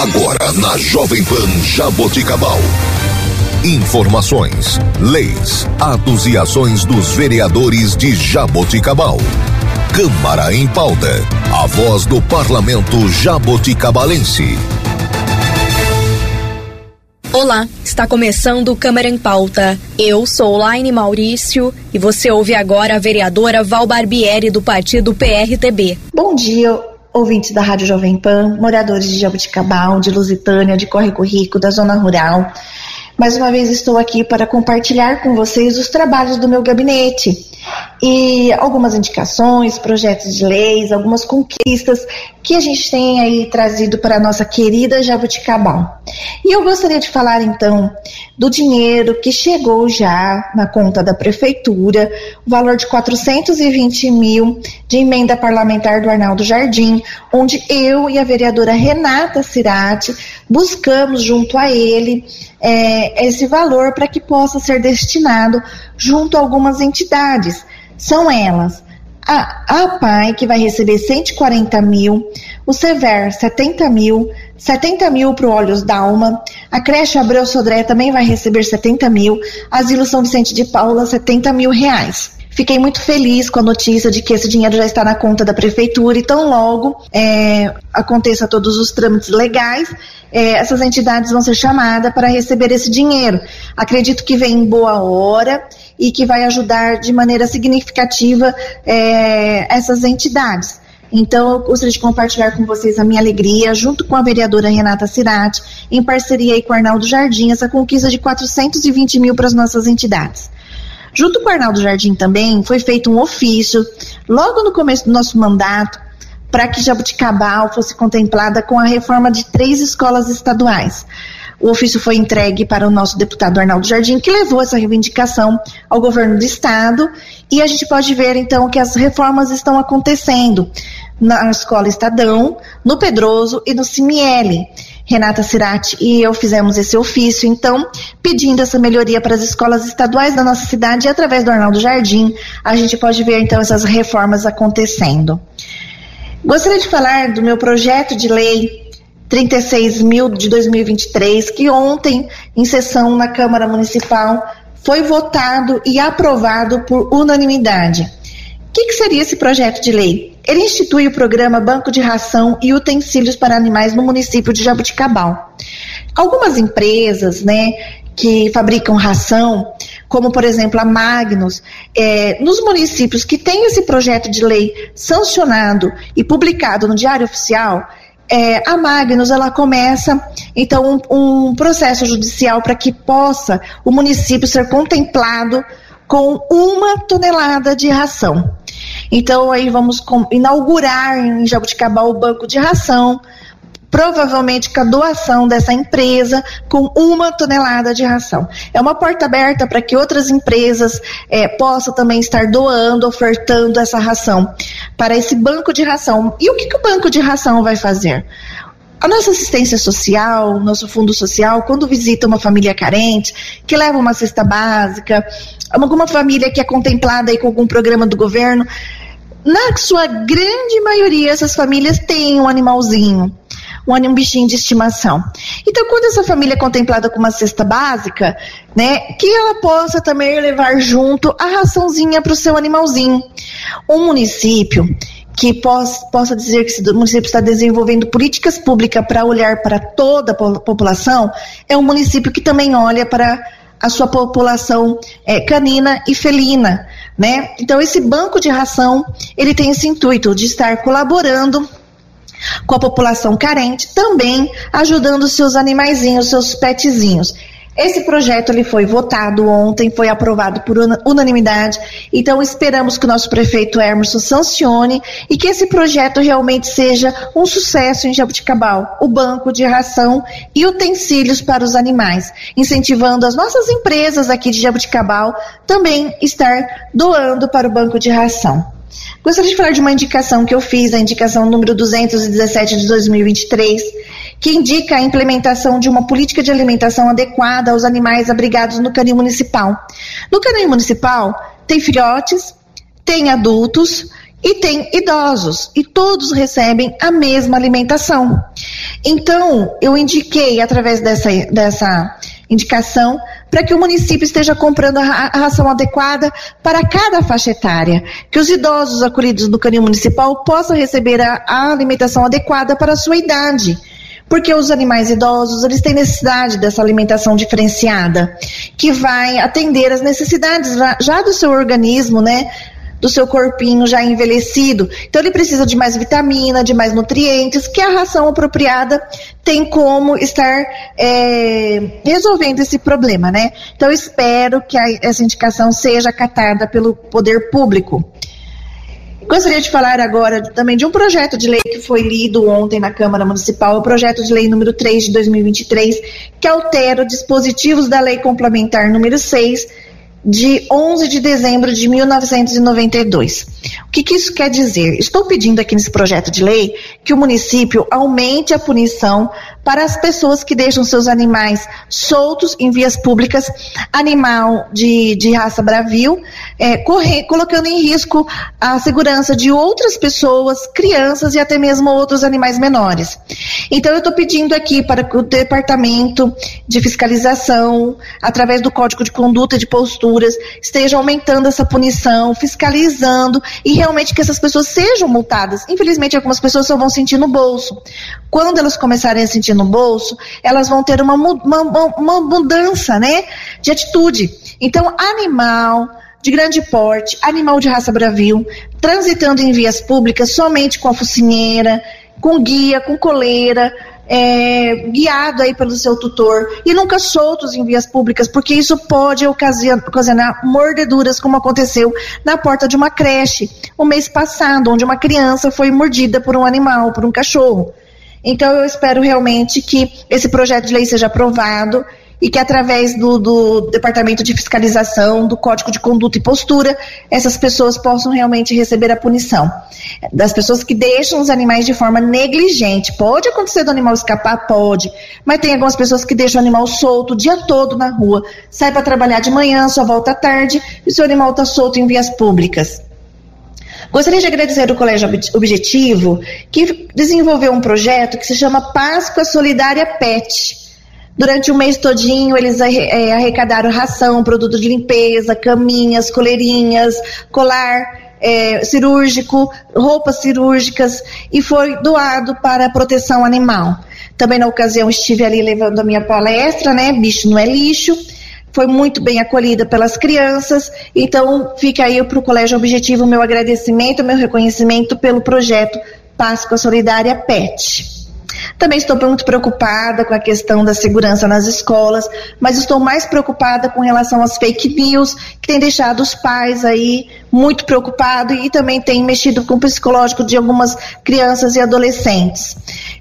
Agora na Jovem Pan Jaboticabal. Informações, leis, atos e ações dos vereadores de Jaboticabal. Câmara em pauta. A voz do parlamento jaboticabalense. Olá, está começando Câmara em Pauta. Eu sou Laine Maurício e você ouve agora a vereadora Val Barbieri do partido PRTB. Bom dia, ouvintes da Rádio Jovem Pan, moradores de Jabuticabal, de Lusitânia, de Córrego Rico, da zona rural. Mais uma vez estou aqui para compartilhar com vocês os trabalhos do meu gabinete e algumas indicações, projetos de leis, algumas conquistas que a gente tem aí trazido para a nossa querida Jabuticabal. E eu gostaria de falar então do dinheiro que chegou já na conta da prefeitura, o valor de 420 mil de emenda parlamentar do Arnaldo Jardim, onde eu e a vereadora Renata Cirati buscamos junto a ele é, esse valor para que possa ser destinado junto a algumas entidades. São elas a, a PAI, que vai receber 140 mil, o Sever 70 mil, 70 mil para o Olhos Dalma, a creche Abreu Sodré também vai receber 70 mil, Asilo São Vicente de Paula 70 mil reais. Fiquei muito feliz com a notícia de que esse dinheiro já está na conta da prefeitura e tão logo é, aconteça todos os trâmites legais, é, essas entidades vão ser chamadas para receber esse dinheiro. Acredito que vem em boa hora e que vai ajudar de maneira significativa é, essas entidades. Então, eu gostaria de compartilhar com vocês a minha alegria, junto com a vereadora Renata Cirati, em parceria com o Arnaldo Jardim, essa conquista de 420 mil para as nossas entidades. Junto com o Arnaldo Jardim também foi feito um ofício, logo no começo do nosso mandato, para que Jabuticabal fosse contemplada com a reforma de três escolas estaduais. O ofício foi entregue para o nosso deputado Arnaldo Jardim, que levou essa reivindicação ao governo do estado, e a gente pode ver então que as reformas estão acontecendo na Escola Estadão, no Pedroso e no Cimiele. Renata Cirati e eu fizemos esse ofício, então, pedindo essa melhoria para as escolas estaduais da nossa cidade e através do Arnaldo Jardim, a gente pode ver então essas reformas acontecendo. Gostaria de falar do meu projeto de lei 36 mil de 2023, que ontem, em sessão na Câmara Municipal, foi votado e aprovado por unanimidade. O que, que, seria esse projeto de lei? Ele institui o programa Banco de Ração e Utensílios para Animais no município de Jabuticabal. Algumas empresas, né, que fabricam ração, como por exemplo a Magnus, é, nos municípios que têm esse projeto de lei sancionado e publicado no Diário Oficial, é, a Magnus ela começa então um, um processo judicial para que possa o município ser contemplado com uma tonelada de ração. Então aí vamos inaugurar em Jabuticabal o banco de ração, provavelmente com a doação dessa empresa com uma tonelada de ração. É uma porta aberta para que outras empresas é, possam também estar doando, ofertando essa ração para esse banco de ração. E o que, que o banco de ração vai fazer? A nossa assistência social, nosso fundo social, quando visita uma família carente, que leva uma cesta básica, alguma família que é contemplada aí com algum programa do governo, na sua grande maioria, essas famílias têm um animalzinho um, bichinho de estimação. Então, quando essa família é contemplada com uma cesta básica, né, que ela possa também levar junto a raçãozinha para o seu animalzinho. Um município que possa, possa dizer que o município está desenvolvendo políticas públicas para olhar para toda a população, é um município que também olha para a sua população é, canina e felina, né? Então esse banco de ração ele tem esse intuito de estar colaborando com a população carente, também ajudando seus animaizinhos, seus petzinhos. Esse projeto ele foi votado ontem, foi aprovado por unanimidade. Então esperamos que o nosso prefeito Emerson sancione e que esse projeto realmente seja um sucesso em Jabuticabal, o banco de ração e utensílios para os animais, incentivando as nossas empresas aqui de Jabuticabal também estar doando para o banco de ração. Gostaria de falar de uma indicação que eu fiz, a indicação número 217 de 2023, que indica a implementação de uma política de alimentação adequada aos animais abrigados no canil municipal. No canil municipal, tem filhotes, tem adultos e tem idosos, e todos recebem a mesma alimentação. Então, eu indiquei, através dessa, dessa indicação, para que o município esteja comprando a, ração adequada para cada faixa etária, que os idosos acolhidos no canil municipal possam receber a, a alimentação adequada para a sua idade porque os animais idosos, eles têm necessidade dessa alimentação diferenciada, que vai atender as necessidades já do seu organismo, né? do seu corpinho já envelhecido. Então ele precisa de mais vitamina, de mais nutrientes, que a ração apropriada tem como estar é, resolvendo esse problema, né? Então espero que a, essa indicação seja acatada pelo poder público. Gostaria de falar agora também de um projeto de lei que foi lido ontem na Câmara Municipal, o projeto de lei número 3 de 2023, que altera dispositivos da Lei Complementar número 6 de 11 de dezembro de 1992. O que, que, isso quer dizer? Estou pedindo aqui nesse projeto de lei que o município aumente a punição para as pessoas que deixam seus animais soltos em vias públicas, animal de, de raça bravio, é, corre, colocando em risco a segurança de outras pessoas, crianças e até mesmo outros animais menores. Então, eu estou pedindo aqui para que o Departamento de Fiscalização, através do Código de Conduta e de Posturas, esteja aumentando essa punição, fiscalizando e realmente que essas pessoas sejam multadas. Infelizmente, algumas pessoas só vão sentir no bolso. Quando elas começarem a sentir no bolso, elas vão ter uma, uma, uma mudança, né, de atitude. Então, animal de grande porte, animal de raça bravio, transitando em vias públicas somente com a focinheira, com guia, com coleira, é, guiado aí pelo seu tutor e nunca soltos em vias públicas, porque isso pode ocasionar mordeduras, como aconteceu na porta de uma creche o mês passado, onde uma criança foi mordida por um animal, por um cachorro. Então eu espero realmente que esse projeto de lei seja aprovado e que através do, do, Departamento de Fiscalização, do Código de Conduta e Postura, essas pessoas possam realmente receber a punição. Das pessoas que deixam os animais de forma negligente. Pode acontecer do animal escapar? Pode. Mas tem algumas pessoas que deixam o animal solto o dia todo na rua. Sai para trabalhar de manhã, só volta à tarde e seu animal está solto em vias públicas. Gostaria de agradecer o Colégio Objetivo, que desenvolveu um projeto que se chama Páscoa Solidária PET. Durante o mês todinho, eles é, arrecadaram ração, produto de limpeza, caminhas, coleirinhas, colar é, cirúrgico, roupas cirúrgicas e foi doado para proteção animal. Também na ocasião estive ali levando a minha palestra, né? Bicho não é lixo foi muito bem acolhida pelas crianças. Então, fica aí para o Colégio Objetivo meu agradecimento, meu reconhecimento pelo projeto Páscoa Solidária PET. Também estou muito preocupada com a questão da segurança nas escolas, mas estou mais preocupada com relação às fake news, que tem deixado os pais aí muito preocupados e também tem mexido com o psicológico de algumas crianças e adolescentes.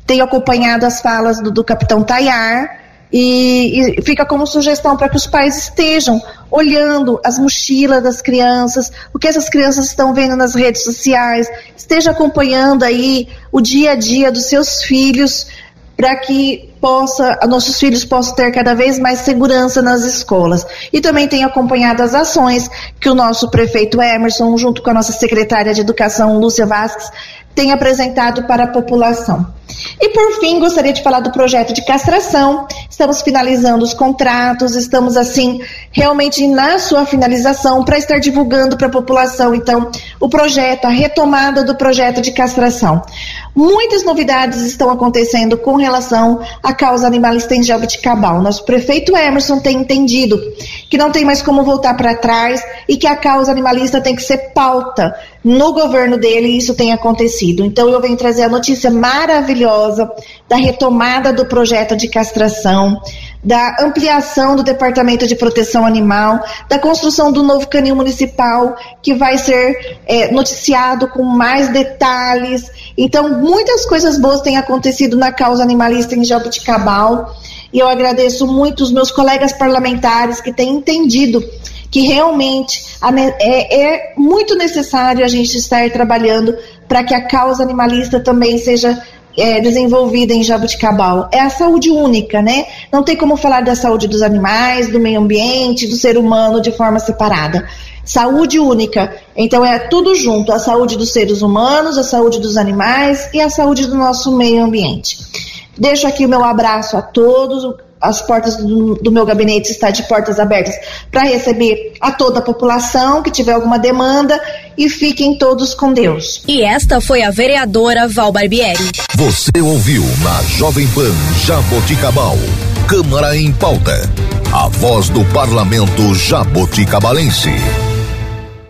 Tenho acompanhado as falas do, do capitão Tayar, e, e, fica como sugestão para que os pais estejam olhando as mochilas das crianças, o que essas crianças estão vendo nas redes sociais, esteja acompanhando aí o dia a dia dos seus filhos, para que possa, nossos filhos possam ter cada vez mais segurança nas escolas. E também tem acompanhado as ações que o nosso prefeito Emerson, junto com a nossa secretária de Educação, Lúcia Vasques, tem apresentado para a população. E por fim, gostaria de falar do projeto de castração. Estamos finalizando os contratos, estamos assim realmente na sua finalização para estar divulgando para a população, então, o projeto, a retomada do projeto de castração. Muitas novidades estão acontecendo com relação à causa animalista em Jabuticabal. Nosso prefeito Emerson tem entendido que não tem mais como voltar para trás e que a causa animalista tem que ser pauta no governo dele isso tem acontecido. Então eu venho trazer a notícia maravilhosa da retomada do projeto de castração, da ampliação do Departamento de Proteção Animal, da construção do novo canil municipal que vai ser é, noticiado com mais detalhes. Então muitas coisas boas têm acontecido na causa animalista em Jabuticabal e eu agradeço muito os meus colegas parlamentares que têm entendido que realmente é, é muito necessário a gente estar trabalhando para que a causa animalista também seja é, desenvolvida em Jabuticabal. É a saúde única, né? Não tem como falar da saúde dos animais, do meio ambiente, do ser humano de forma separada. saúde única. Então é tudo junto, a saúde dos seres humanos, a saúde dos animais e a saúde do nosso meio ambiente. Deixo aqui o meu abraço a todos, as portas do, do, meu gabinete estão de portas abertas para receber a toda a população que tiver alguma demanda e fiquem todos com Deus. E esta foi a vereadora Val Barbieri. Você ouviu na Jovem Pan Jaboticabal, Câmara em Pauta, a voz do parlamento jaboticabalense.